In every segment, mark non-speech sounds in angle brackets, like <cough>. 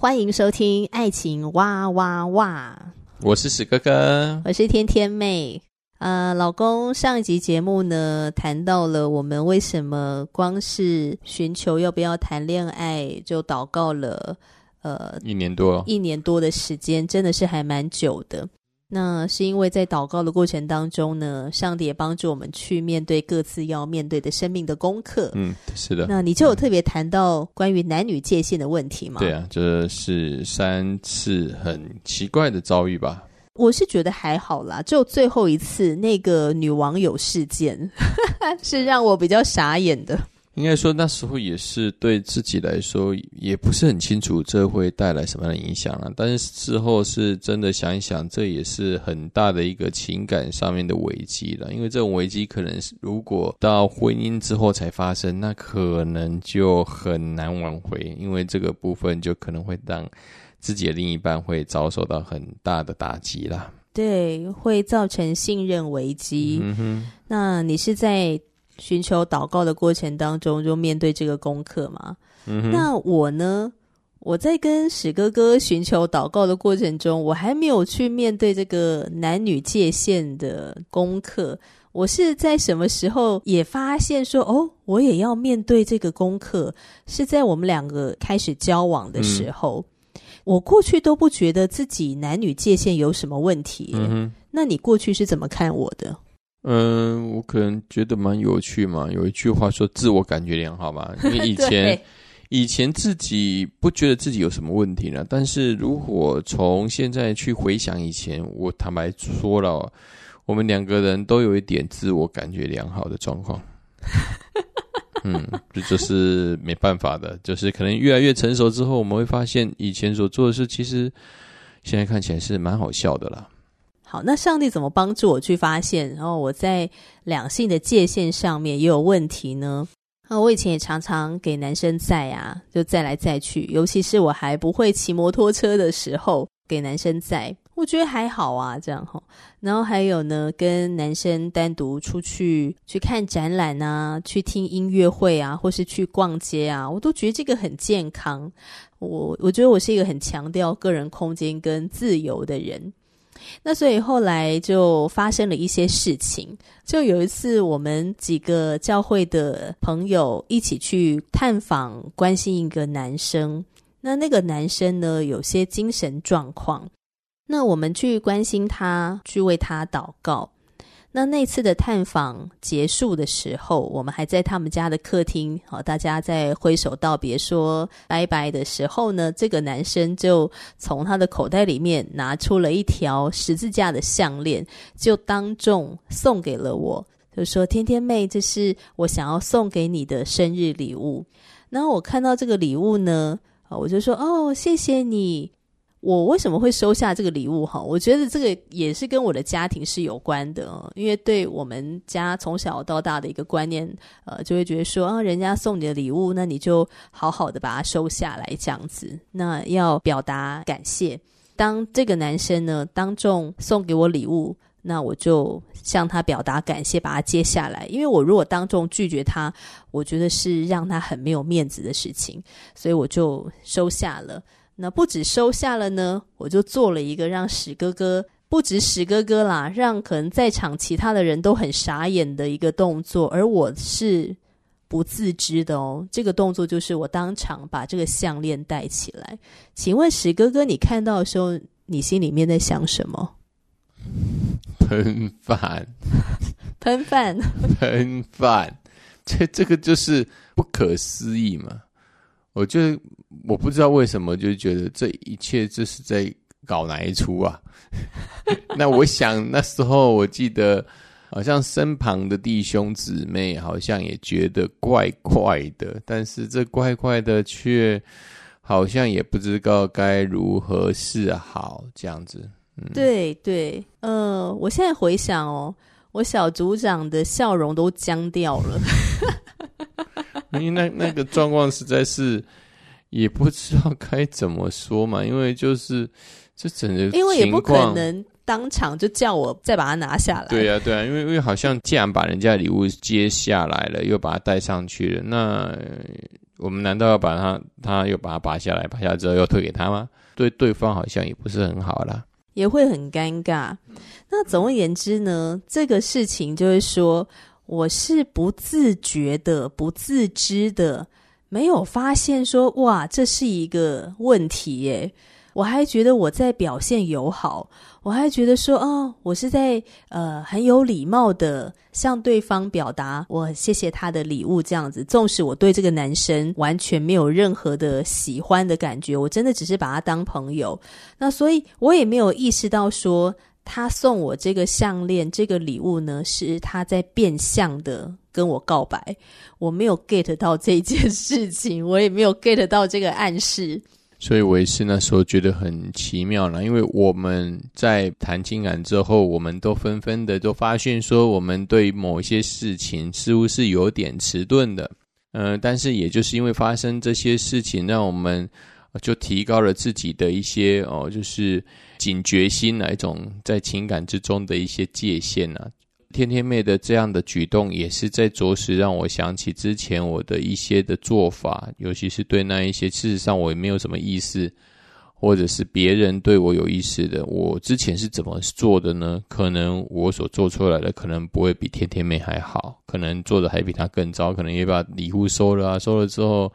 欢迎收听《爱情哇哇哇》，我是史哥哥，我是天天妹。呃，老公，上一集节目呢，谈到了我们为什么光是寻求要不要谈恋爱就祷告了，呃，一年多，一年多的时间，真的是还蛮久的。那是因为在祷告的过程当中呢，上帝也帮助我们去面对各自要面对的生命的功课。嗯，是的。那你就有特别谈到关于男女界限的问题吗？对啊，这是三次很奇怪的遭遇吧？我是觉得还好啦，就最后一次那个女网友事件，<laughs> 是让我比较傻眼的。应该说那时候也是对自己来说也不是很清楚这会带来什么样的影响了。但是事后是真的想一想，这也是很大的一个情感上面的危机了。因为这种危机可能是如果到婚姻之后才发生，那可能就很难挽回，因为这个部分就可能会让自己的另一半会遭受到很大的打击啦。对，会造成信任危机。嗯哼，那你是在？寻求祷告的过程当中，就面对这个功课嘛。嗯。那我呢？我在跟史哥哥寻求祷告的过程中，我还没有去面对这个男女界限的功课。我是在什么时候也发现说，哦，我也要面对这个功课？是在我们两个开始交往的时候。嗯。我过去都不觉得自己男女界限有什么问题。嗯。那你过去是怎么看我的？嗯，我可能觉得蛮有趣嘛。有一句话说“自我感觉良好”嘛，<laughs> 因为以前以前自己不觉得自己有什么问题呢。但是如果从现在去回想以前，我坦白说了，我们两个人都有一点自我感觉良好的状况。<laughs> 嗯，这就是没办法的，就是可能越来越成熟之后，我们会发现以前所做的事，其实现在看起来是蛮好笑的啦。好，那上帝怎么帮助我去发现，然后我在两性的界限上面也有问题呢？那我以前也常常给男生载啊，就载来载去，尤其是我还不会骑摩托车的时候，给男生载，我觉得还好啊，这样哈。然后还有呢，跟男生单独出去去看展览啊，去听音乐会啊，或是去逛街啊，我都觉得这个很健康。我我觉得我是一个很强调个人空间跟自由的人。那所以后来就发生了一些事情，就有一次我们几个教会的朋友一起去探访关心一个男生，那那个男生呢，有些精神状况，那我们去关心他，去为他祷告。那那次的探访结束的时候，我们还在他们家的客厅，好，大家在挥手道别说拜拜的时候呢，这个男生就从他的口袋里面拿出了一条十字架的项链，就当众送给了我，就说：“天天妹，这是我想要送给你的生日礼物。”然后我看到这个礼物呢，我就说：“哦，谢谢你。”我为什么会收下这个礼物？哈，我觉得这个也是跟我的家庭是有关的，因为对我们家从小到大的一个观念，呃，就会觉得说啊，人家送你的礼物，那你就好好的把它收下来，这样子，那要表达感谢。当这个男生呢，当众送给我礼物，那我就向他表达感谢，把它接下来，因为我如果当众拒绝他，我觉得是让他很没有面子的事情，所以我就收下了。那不止收下了呢，我就做了一个让史哥哥，不止史哥哥啦，让可能在场其他的人都很傻眼的一个动作，而我是不自知的哦。这个动作就是我当场把这个项链戴起来。请问史哥哥，你看到的时候，你心里面在想什么？喷饭，<laughs> 喷饭，喷饭，这这个就是不可思议嘛。我就我不知道为什么，就觉得这一切这是在搞哪一出啊？<laughs> 那我想那时候我记得，好像身旁的弟兄姊妹好像也觉得怪怪的，但是这怪怪的却好像也不知道该如何是好，这样子。嗯、对对，呃，我现在回想哦，我小组长的笑容都僵掉了，<laughs> 因为那那个状况实在是也不知道该怎么说嘛，因为就是这整个因为也不可能。当场就叫我再把它拿下来。对啊，对啊，因为因为好像既然把人家礼物接下来了，又把它带上去了，那我们难道要把它，他又把它拔下来，拔下来之后又退给他吗？对对方好像也不是很好啦，也会很尴尬。那总而言之呢，这个事情就是说，我是不自觉的、不自知的，没有发现说，哇，这是一个问题耶。我还觉得我在表现友好，我还觉得说，哦，我是在呃很有礼貌的向对方表达我谢谢他的礼物这样子。纵使我对这个男生完全没有任何的喜欢的感觉，我真的只是把他当朋友。那所以我也没有意识到说，他送我这个项链这个礼物呢，是他在变相的跟我告白。我没有 get 到这件事情，<laughs> 我也没有 get 到这个暗示。所以我也是那时候觉得很奇妙了，因为我们在谈情感之后，我们都纷纷的都发现说，我们对某一些事情似乎是有点迟钝的，嗯、但是也就是因为发生这些事情，让我们就提高了自己的一些哦，就是警觉心，哪一种在情感之中的一些界限啊。天天妹的这样的举动，也是在着实让我想起之前我的一些的做法，尤其是对那一些事实上我也没有什么意思，或者是别人对我有意思的，我之前是怎么做的呢？可能我所做出来的可能不会比天天妹还好，可能做的还比她更糟，可能也把礼物收了啊，收了之后，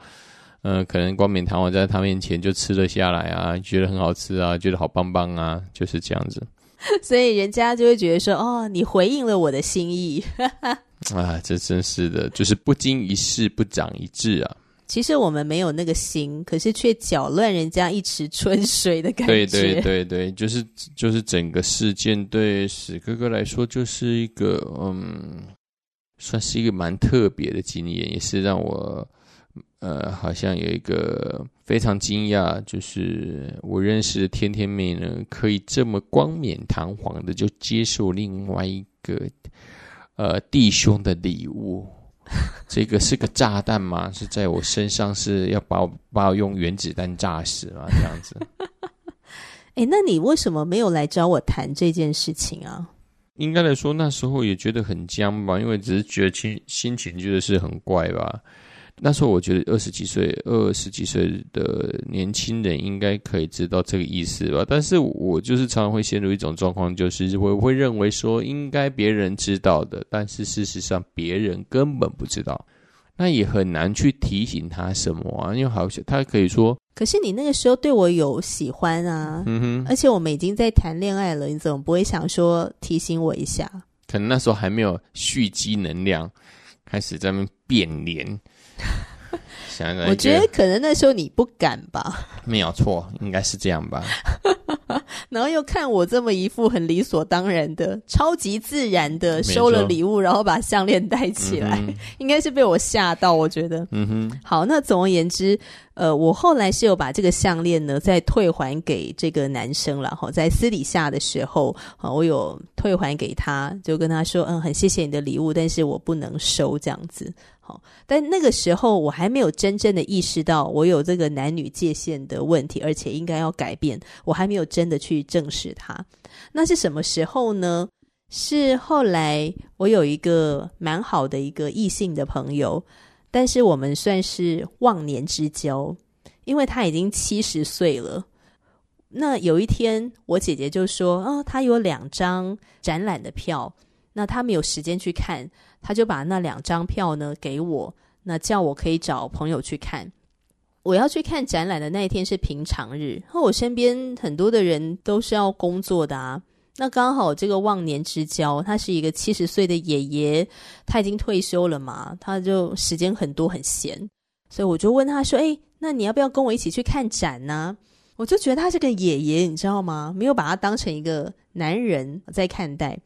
嗯、可能冠冕堂皇在他面前就吃了下来啊，觉得很好吃啊，觉得好棒棒啊，就是这样子。<laughs> 所以人家就会觉得说：“哦，你回应了我的心意。<laughs> ”啊，这真是的，就是不经一事不长一智啊。其实我们没有那个心，可是却搅乱人家一池春水的感觉。对对对对，就是就是整个事件对史哥哥来说就是一个嗯，算是一个蛮特别的经验，也是让我。呃，好像有一个非常惊讶，就是我认识的天天妹呢，可以这么冠冕堂皇的就接受另外一个呃弟兄的礼物，这个是个炸弹吗？是在我身上是要把我把我用原子弹炸死吗？这样子？哎、欸，那你为什么没有来找我谈这件事情啊？应该来说那时候也觉得很僵吧，因为只是觉得心心情觉得是很怪吧。那时候我觉得二十几岁、二十几岁的年轻人应该可以知道这个意思吧，但是我就是常常会陷入一种状况，就是我会认为说应该别人知道的，但是事实上别人根本不知道，那也很难去提醒他什么啊，因为好像他可以说，可是你那个时候对我有喜欢啊，嗯哼，而且我们已经在谈恋爱了，你怎么不会想说提醒我一下？可能那时候还没有蓄积能量，开始在那变脸。<laughs> 我觉得可能那时候你不敢吧？没有错，应该是这样吧。<laughs> <laughs> 然后又看我这么一副很理所当然的、超级自然的收了礼物，然后把项链戴起来，嗯、<laughs> 应该是被我吓到。我觉得，嗯哼。好，那总而言之，呃，我后来是有把这个项链呢再退还给这个男生了。哈，在私底下的时候，啊，我有退还给他，就跟他说，嗯，很谢谢你的礼物，但是我不能收这样子。好，但那个时候我还没有真正的意识到我有这个男女界限的问题，而且应该要改变。我还没有真的去正视它。那是什么时候呢？是后来我有一个蛮好的一个异性的朋友，但是我们算是忘年之交，因为他已经七十岁了。那有一天，我姐姐就说：“哦，他有两张展览的票，那他没有时间去看。”他就把那两张票呢给我，那叫我可以找朋友去看。我要去看展览的那一天是平常日，和我身边很多的人都是要工作的啊。那刚好这个忘年之交，他是一个七十岁的爷爷，他已经退休了嘛，他就时间很多很闲，所以我就问他说：“诶，那你要不要跟我一起去看展呢？”我就觉得他是个爷爷，你知道吗？没有把他当成一个男人在看待。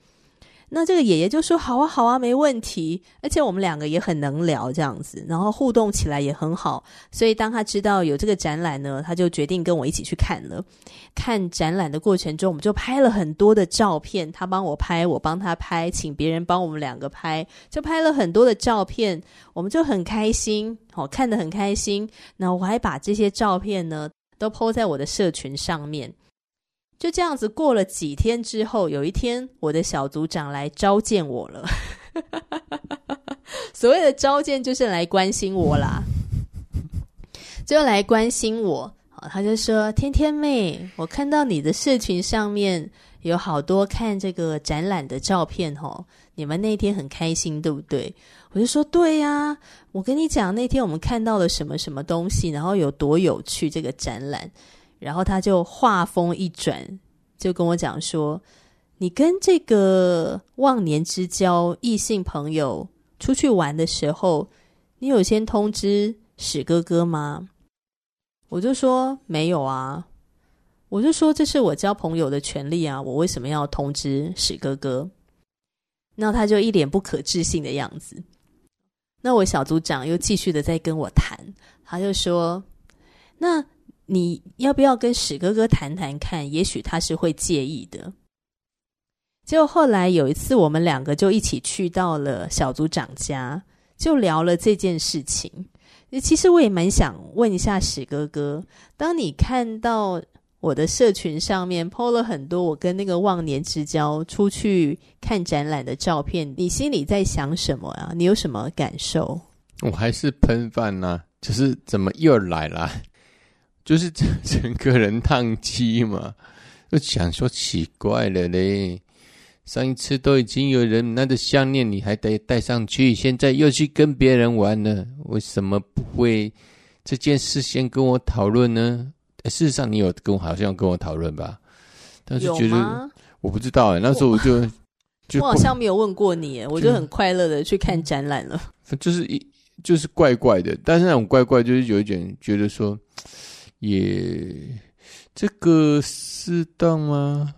那这个爷爷就说：“好啊，好啊，没问题。”而且我们两个也很能聊，这样子，然后互动起来也很好。所以当他知道有这个展览呢，他就决定跟我一起去看了。看展览的过程中，我们就拍了很多的照片，他帮我拍，我帮他拍，请别人帮我们两个拍，就拍了很多的照片，我们就很开心，好，看得很开心。那我还把这些照片呢，都 po 在我的社群上面。就这样子过了几天之后，有一天我的小组长来召见我了。<laughs> 所谓的召见就是来关心我啦，就来关心我。他就说：“天天妹，我看到你的社群上面有好多看这个展览的照片哦，你们那天很开心，对不对？”我就说：“对呀，我跟你讲，那天我们看到了什么什么东西，然后有多有趣这个展览。”然后他就话锋一转，就跟我讲说：“你跟这个忘年之交异性朋友出去玩的时候，你有先通知史哥哥吗？”我就说：“没有啊。”我就说：“这是我交朋友的权利啊，我为什么要通知史哥哥？”那他就一脸不可置信的样子。那我小组长又继续的在跟我谈，他就说：“那。”你要不要跟史哥哥谈谈看？也许他是会介意的。结果后来有一次，我们两个就一起去到了小组长家，就聊了这件事情。其实我也蛮想问一下史哥哥，当你看到我的社群上面 PO 了很多我跟那个忘年之交出去看展览的照片，你心里在想什么啊？你有什么感受？我还是喷饭呐，就是怎么又来了？就是整 <laughs> 整个人宕机嘛，就想说奇怪了嘞。上一次都已经有人拿着项链，你还得戴上去，现在又去跟别人玩了，为什么不会这件事先跟我讨论呢？事实上，你有跟我好像跟我讨论吧？但是觉得我不知道哎，那时候我就我就我好像没有问过你，我就很快乐的去看展览了。就是一就是怪怪的，但是那种怪怪就是有一点觉得说。也这个适当吗？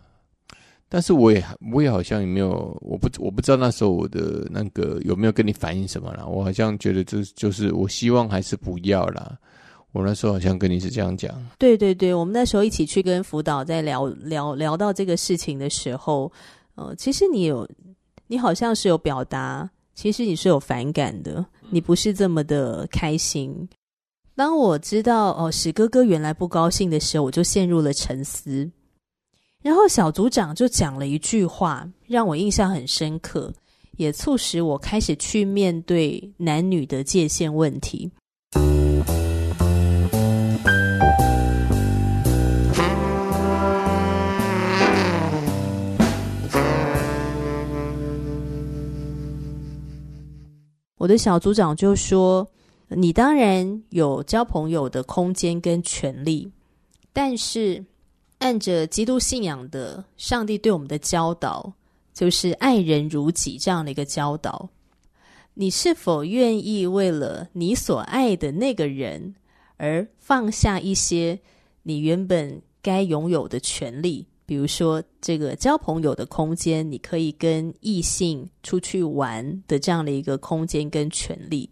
但是我也我也好像也没有，我不我不知道那时候我的那个有没有跟你反映什么啦。我好像觉得这就是我希望还是不要啦。我那时候好像跟你是这样讲。对对对，我们那时候一起去跟辅导在聊聊聊到这个事情的时候，呃，其实你有你好像是有表达，其实你是有反感的，你不是这么的开心。当我知道哦，史哥哥原来不高兴的时候，我就陷入了沉思。然后小组长就讲了一句话，让我印象很深刻，也促使我开始去面对男女的界限问题。我的小组长就说。你当然有交朋友的空间跟权利，但是按着基督信仰的上帝对我们的教导，就是爱人如己这样的一个教导，你是否愿意为了你所爱的那个人而放下一些你原本该拥有的权利？比如说，这个交朋友的空间，你可以跟异性出去玩的这样的一个空间跟权利。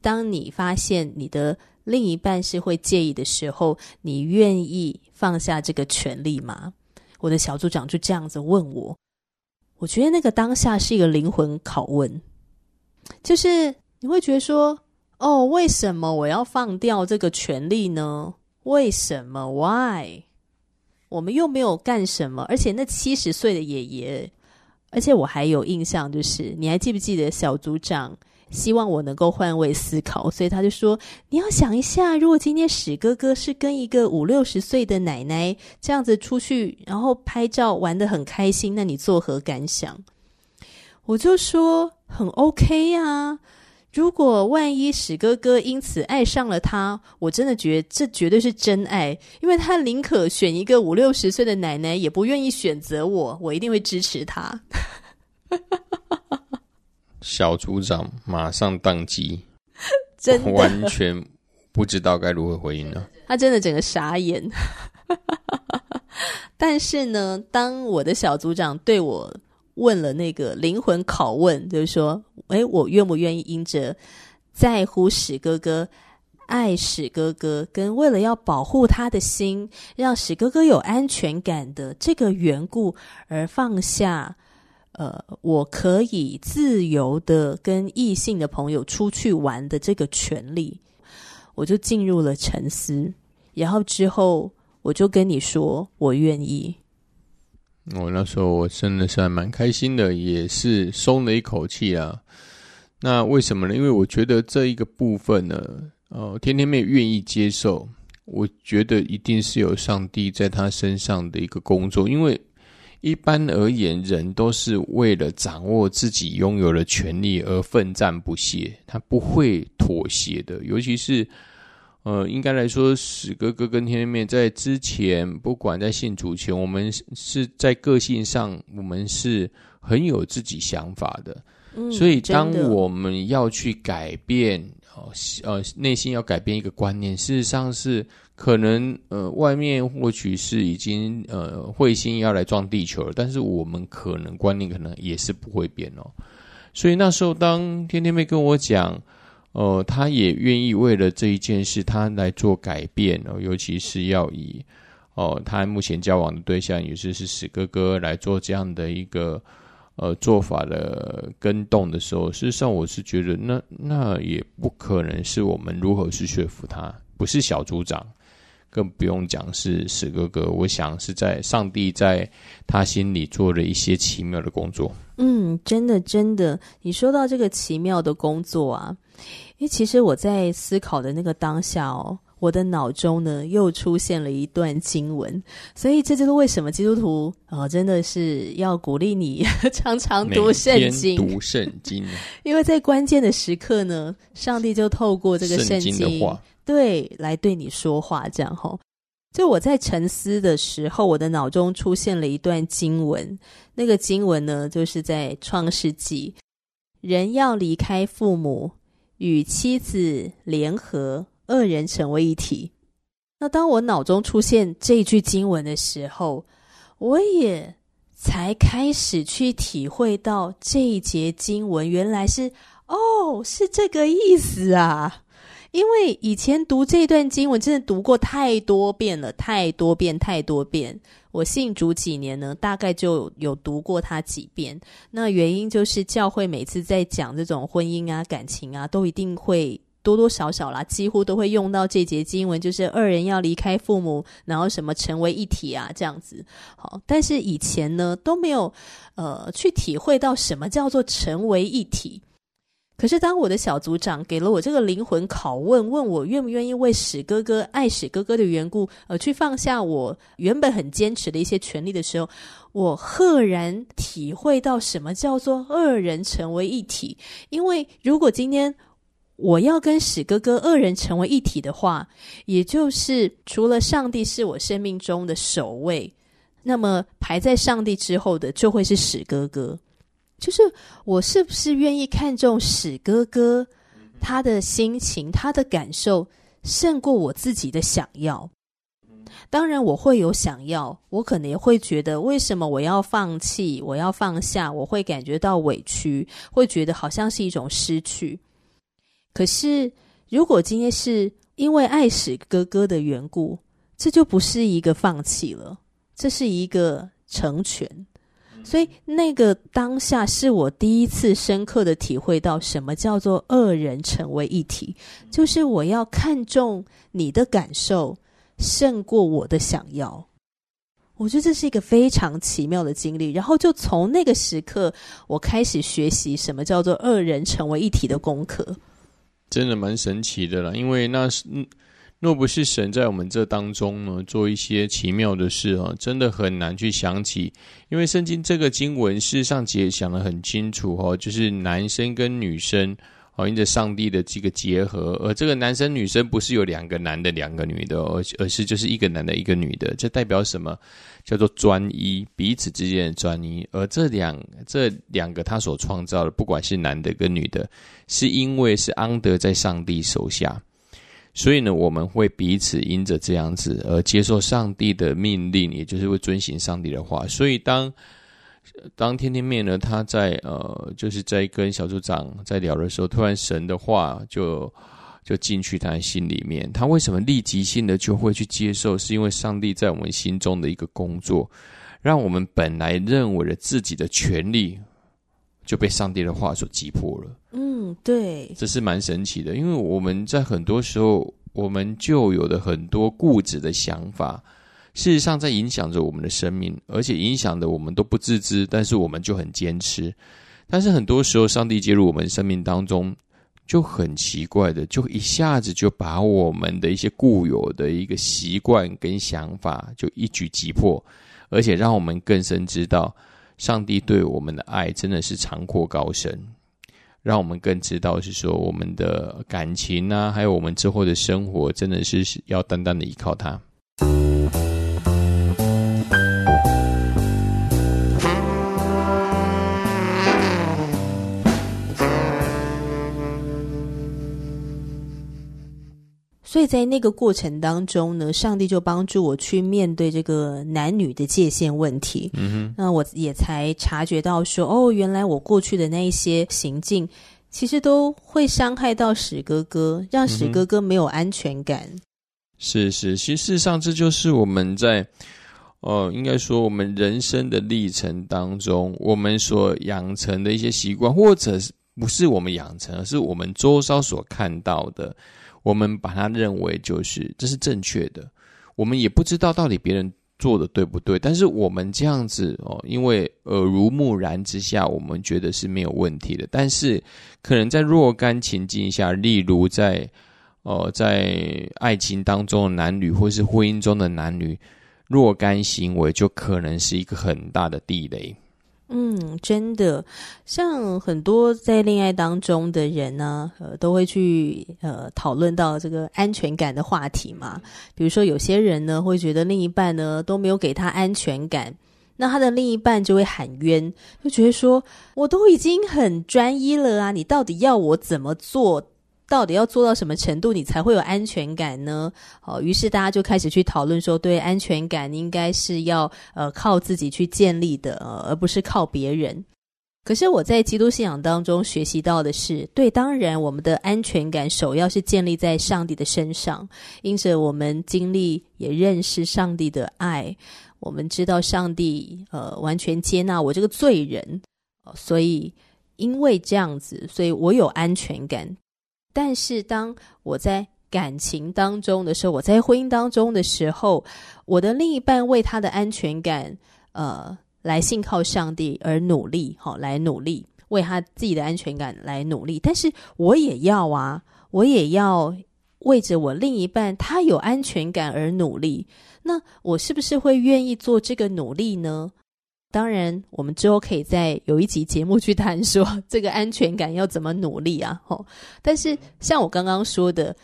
当你发现你的另一半是会介意的时候，你愿意放下这个权利吗？我的小组长就这样子问我，我觉得那个当下是一个灵魂拷问，就是你会觉得说，哦，为什么我要放掉这个权利呢？为什么？Why？我们又没有干什么，而且那七十岁的爷爷，而且我还有印象，就是你还记不记得小组长？希望我能够换位思考，所以他就说：“你要想一下，如果今天史哥哥是跟一个五六十岁的奶奶这样子出去，然后拍照玩得很开心，那你作何感想？”我就说：“很 OK 呀。如果万一史哥哥因此爱上了他，我真的觉得这绝对是真爱，因为他宁可选一个五六十岁的奶奶，也不愿意选择我，我一定会支持他。”小组长马上当机，<laughs> 真的完全不知道该如何回应了。他真的整个傻眼。<laughs> 但是呢，当我的小组长对我问了那个灵魂拷问，就是说，诶，我愿不愿意因着在乎史哥哥、爱史哥哥，跟为了要保护他的心，让史哥哥有安全感的这个缘故，而放下，呃，我可以自由的跟异性的朋友出去玩的这个权利，我就进入了沉思，然后之后我就跟你说，我愿意。我那时候我真的是还蛮开心的，也是松了一口气啊。那为什么呢？因为我觉得这一个部分呢，呃，天天妹愿意接受，我觉得一定是有上帝在他身上的一个工作。因为一般而言，人都是为了掌握自己拥有的权利而奋战不懈，他不会妥协的，尤其是。呃，应该来说，史哥哥跟天天妹在之前，不管在信主前，我们是在个性上，我们是很有自己想法的。嗯，所以当我们要去改变，哦，呃，内心要改变一个观念，事实上是可能，呃，外面或许是已经呃彗星要来撞地球了，但是我们可能观念可能也是不会变哦。所以那时候，当天天妹跟我讲。呃，他也愿意为了这一件事，他来做改变哦，尤其是要以哦、呃，他目前交往的对象也是是史哥哥来做这样的一个呃做法的跟动的时候，事实上我是觉得那那也不可能是我们如何去说服他，不是小组长，更不用讲是史哥哥，我想是在上帝在他心里做了一些奇妙的工作。嗯，真的真的，你说到这个奇妙的工作啊。因为其实我在思考的那个当下哦，我的脑中呢又出现了一段经文，所以这就是为什么基督徒啊真的是要鼓励你 <laughs> 常常读圣经，读圣经，因为在关键的时刻呢，上帝就透过这个圣经，圣经的话，对，来对你说话，这样吼、就我在沉思的时候，我的脑中出现了一段经文，那个经文呢就是在创世纪，人要离开父母。与妻子联合，二人成为一体。那当我脑中出现这句经文的时候，我也才开始去体会到这一节经文原来是哦，是这个意思啊。因为以前读这段经文真的读过太多遍了，太多遍，太多遍。我信主几年呢，大概就有读过它几遍。那原因就是教会每次在讲这种婚姻啊、感情啊，都一定会多多少少啦，几乎都会用到这节经文，就是二人要离开父母，然后什么成为一体啊，这样子。好，但是以前呢都没有呃去体会到什么叫做成为一体。可是，当我的小组长给了我这个灵魂拷问，问我愿不愿意为史哥哥、爱史哥哥的缘故，而去放下我原本很坚持的一些权利的时候，我赫然体会到什么叫做二人成为一体。因为如果今天我要跟史哥哥二人成为一体的话，也就是除了上帝是我生命中的首位，那么排在上帝之后的就会是史哥哥。就是我是不是愿意看重史哥哥他的心情、他的感受，胜过我自己的想要？当然，我会有想要，我可能也会觉得，为什么我要放弃？我要放下？我会感觉到委屈，会觉得好像是一种失去。可是，如果今天是因为爱史哥哥的缘故，这就不是一个放弃了，这是一个成全。所以，那个当下是我第一次深刻的体会到什么叫做二人成为一体，就是我要看重你的感受胜过我的想要。我觉得这是一个非常奇妙的经历。然后，就从那个时刻，我开始学习什么叫做二人成为一体的功课。真的蛮神奇的啦，因为那是嗯。若不是神在我们这当中呢，做一些奇妙的事啊，真的很难去想起。因为圣经这个经文事实上也讲得很清楚哦，就是男生跟女生哦，因着上帝的这个结合，而这个男生女生不是有两个男的、两个女的，而而是就是一个男的、一个女的，这代表什么？叫做专一，彼此之间的专一。而这两这两个他所创造的，不管是男的跟女的，是因为是安得在上帝手下。所以呢，我们会彼此因着这样子而接受上帝的命令，也就是会遵行上帝的话。所以当当天天妹呢，他在呃，就是在跟小组长在聊的时候，突然神的话就就进去他的心里面。他为什么立即性的就会去接受？是因为上帝在我们心中的一个工作，让我们本来认为的自己的权利就被上帝的话所击破了。嗯，对，这是蛮神奇的，因为我们在很多时候，我们就有的很多固执的想法。事实上，在影响着我们的生命，而且影响的我们都不自知，但是我们就很坚持。但是很多时候，上帝介入我们生命当中，就很奇怪的，就一下子就把我们的一些固有的一个习惯跟想法，就一举击破，而且让我们更深知道，上帝对我们的爱真的是长阔高深，让我们更知道是说，我们的感情啊，还有我们之后的生活，真的是要单单的依靠他。所以在那个过程当中呢，上帝就帮助我去面对这个男女的界限问题。嗯哼，那我也才察觉到说，哦，原来我过去的那一些行径，其实都会伤害到史哥哥，让史哥哥没有安全感。嗯、是是，其实事实上这就是我们在，呃，应该说我们人生的历程当中，我们所养成的一些习惯，或者是不是我们养成，而是我们周遭所看到的。我们把它认为就是这是正确的，我们也不知道到底别人做的对不对，但是我们这样子哦，因为耳濡目染之下，我们觉得是没有问题的。但是可能在若干情境下，例如在呃在爱情当中的男女，或是婚姻中的男女，若干行为就可能是一个很大的地雷。嗯，真的，像很多在恋爱当中的人呢，呃，都会去呃讨论到这个安全感的话题嘛。比如说，有些人呢会觉得另一半呢都没有给他安全感，那他的另一半就会喊冤，就觉得说，我都已经很专一了啊，你到底要我怎么做？到底要做到什么程度，你才会有安全感呢？哦，于是大家就开始去讨论说，对，安全感应该是要呃靠自己去建立的，而不是靠别人。可是我在基督信仰当中学习到的是，对，当然我们的安全感首要是建立在上帝的身上，因着我们经历也认识上帝的爱，我们知道上帝呃完全接纳我这个罪人，所以因为这样子，所以我有安全感。但是当我在感情当中的时候，我在婚姻当中的时候，我的另一半为他的安全感，呃，来信靠上帝而努力，好，来努力为他自己的安全感来努力。但是我也要啊，我也要为着我另一半他有安全感而努力。那我是不是会愿意做这个努力呢？当然，我们之后可以再有一集节目去谈说这个安全感要怎么努力啊！吼，但是像我刚刚说的，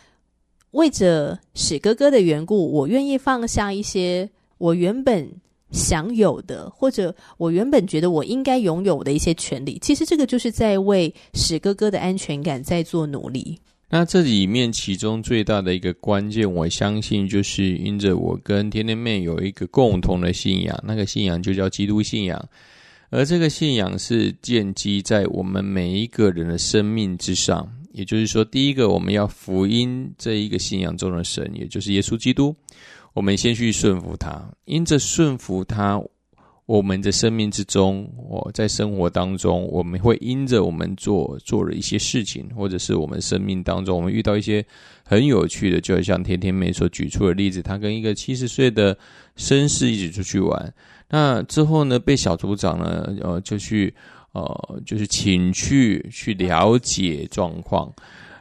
为着史哥哥的缘故，我愿意放下一些我原本享有的，或者我原本觉得我应该拥有的一些权利。其实这个就是在为史哥哥的安全感在做努力。那这里面其中最大的一个关键，我相信就是因着我跟天天妹有一个共同的信仰，那个信仰就叫基督信仰，而这个信仰是建基在我们每一个人的生命之上。也就是说，第一个我们要福音这一个信仰中的神，也就是耶稣基督，我们先去顺服他，因着顺服他。我们的生命之中，我在生活当中，我们会因着我们做做了一些事情，或者是我们生命当中，我们遇到一些很有趣的，就像天天妹所举出的例子，他跟一个七十岁的绅士一起出去玩，那之后呢，被小组长呢，呃，就去，呃，就是请去去了解状况。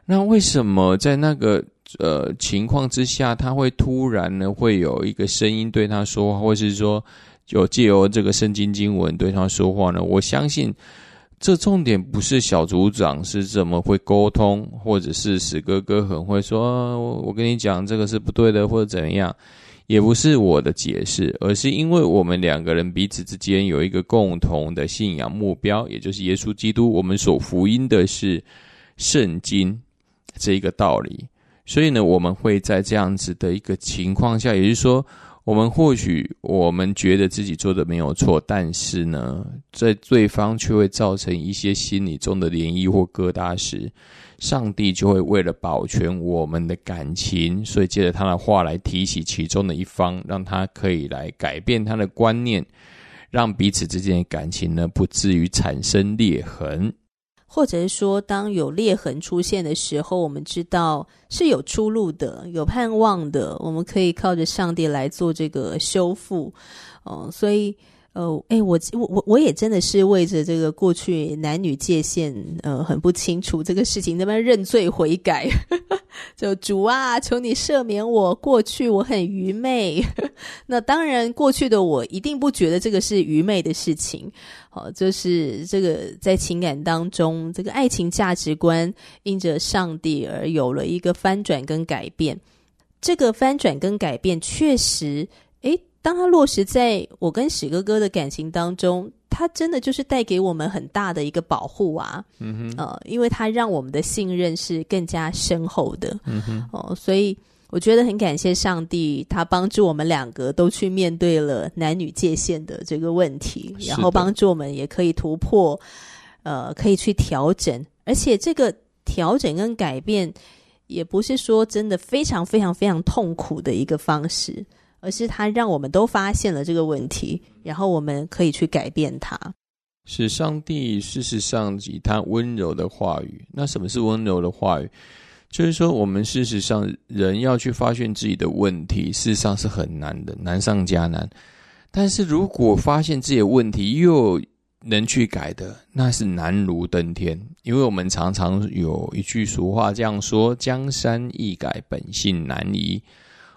那为什么在那个呃情况之下，他会突然呢，会有一个声音对他说话，或是说？就借由这个圣经经文对他说话呢，我相信这重点不是小组长是怎么会沟通，或者是史哥哥很会说，我跟你讲这个是不对的，或者怎样，也不是我的解释，而是因为我们两个人彼此之间有一个共同的信仰目标，也就是耶稣基督，我们所福音的是圣经这一个道理，所以呢，我们会在这样子的一个情况下，也就是说。我们或许我们觉得自己做的没有错，但是呢，在对方却会造成一些心理中的涟漪或疙瘩时，上帝就会为了保全我们的感情，所以借着他的话来提起其中的一方，让他可以来改变他的观念，让彼此之间的感情呢，不至于产生裂痕。或者是说，当有裂痕出现的时候，我们知道是有出路的，有盼望的，我们可以靠着上帝来做这个修复。嗯，所以。呃，哎，我我我我也真的是为着这个过去男女界限呃很不清楚这个事情，那么认罪悔改，<laughs> 就主啊，求你赦免我，过去我很愚昧。<laughs> 那当然，过去的我一定不觉得这个是愚昧的事情。好，就是这个在情感当中，这个爱情价值观因着上帝而有了一个翻转跟改变。这个翻转跟改变确实，哎。当他落实在我跟史哥哥的感情当中，他真的就是带给我们很大的一个保护啊，嗯哼，呃，因为他让我们的信任是更加深厚的，嗯哼，哦、呃，所以我觉得很感谢上帝，他帮助我们两个都去面对了男女界限的这个问题，然后帮助我们也可以突破，呃，可以去调整，而且这个调整跟改变也不是说真的非常非常非常痛苦的一个方式。而是他让我们都发现了这个问题，然后我们可以去改变它。是上帝事实上以他温柔的话语。那什么是温柔的话语？就是说，我们事实上人要去发现自己的问题，事实上是很难的，难上加难。但是如果发现自己的问题又能去改的，那是难如登天。因为我们常常有一句俗话这样说：“江山易改，本性难移。”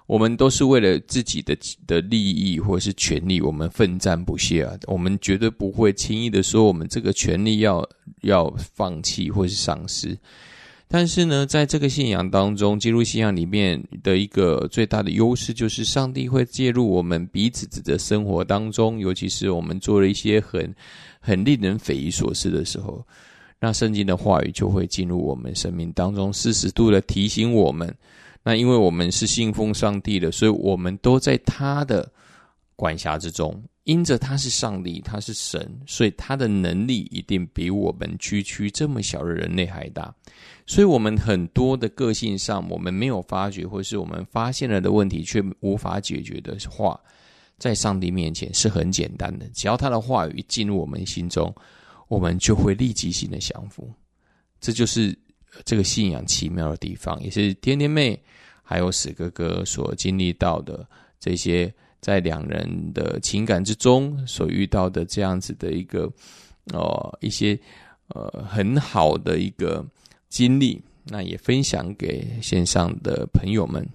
我们都是为了自己的的利益或是权利，我们奋战不懈啊！我们绝对不会轻易的说我们这个权利要要放弃或是丧失。但是呢，在这个信仰当中，基督信仰里面的一个最大的优势，就是上帝会介入我们彼此的生活当中，尤其是我们做了一些很很令人匪夷所思的时候，那圣经的话语就会进入我们生命当中，四十度的提醒我们。那因为我们是信奉上帝的，所以我们都在他的管辖之中。因着他是上帝，他是神，所以他的能力一定比我们区区这么小的人类还大。所以，我们很多的个性上，我们没有发觉，或是我们发现了的问题却无法解决的话，在上帝面前是很简单的。只要他的话语进入我们心中，我们就会立即性的降服。这就是这个信仰奇妙的地方，也是天天妹。还有史哥哥所经历到的这些，在两人的情感之中所遇到的这样子的一个，哦，一些呃很好的一个经历，那也分享给线上的朋友们。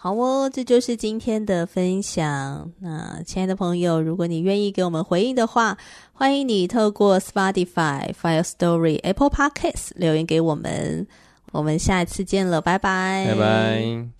好哦，这就是今天的分享。那亲爱的朋友，如果你愿意给我们回应的话，欢迎你透过 Spotify、Fire Story、Apple Podcasts 留言给我们。我们下一次见了，拜拜，拜拜。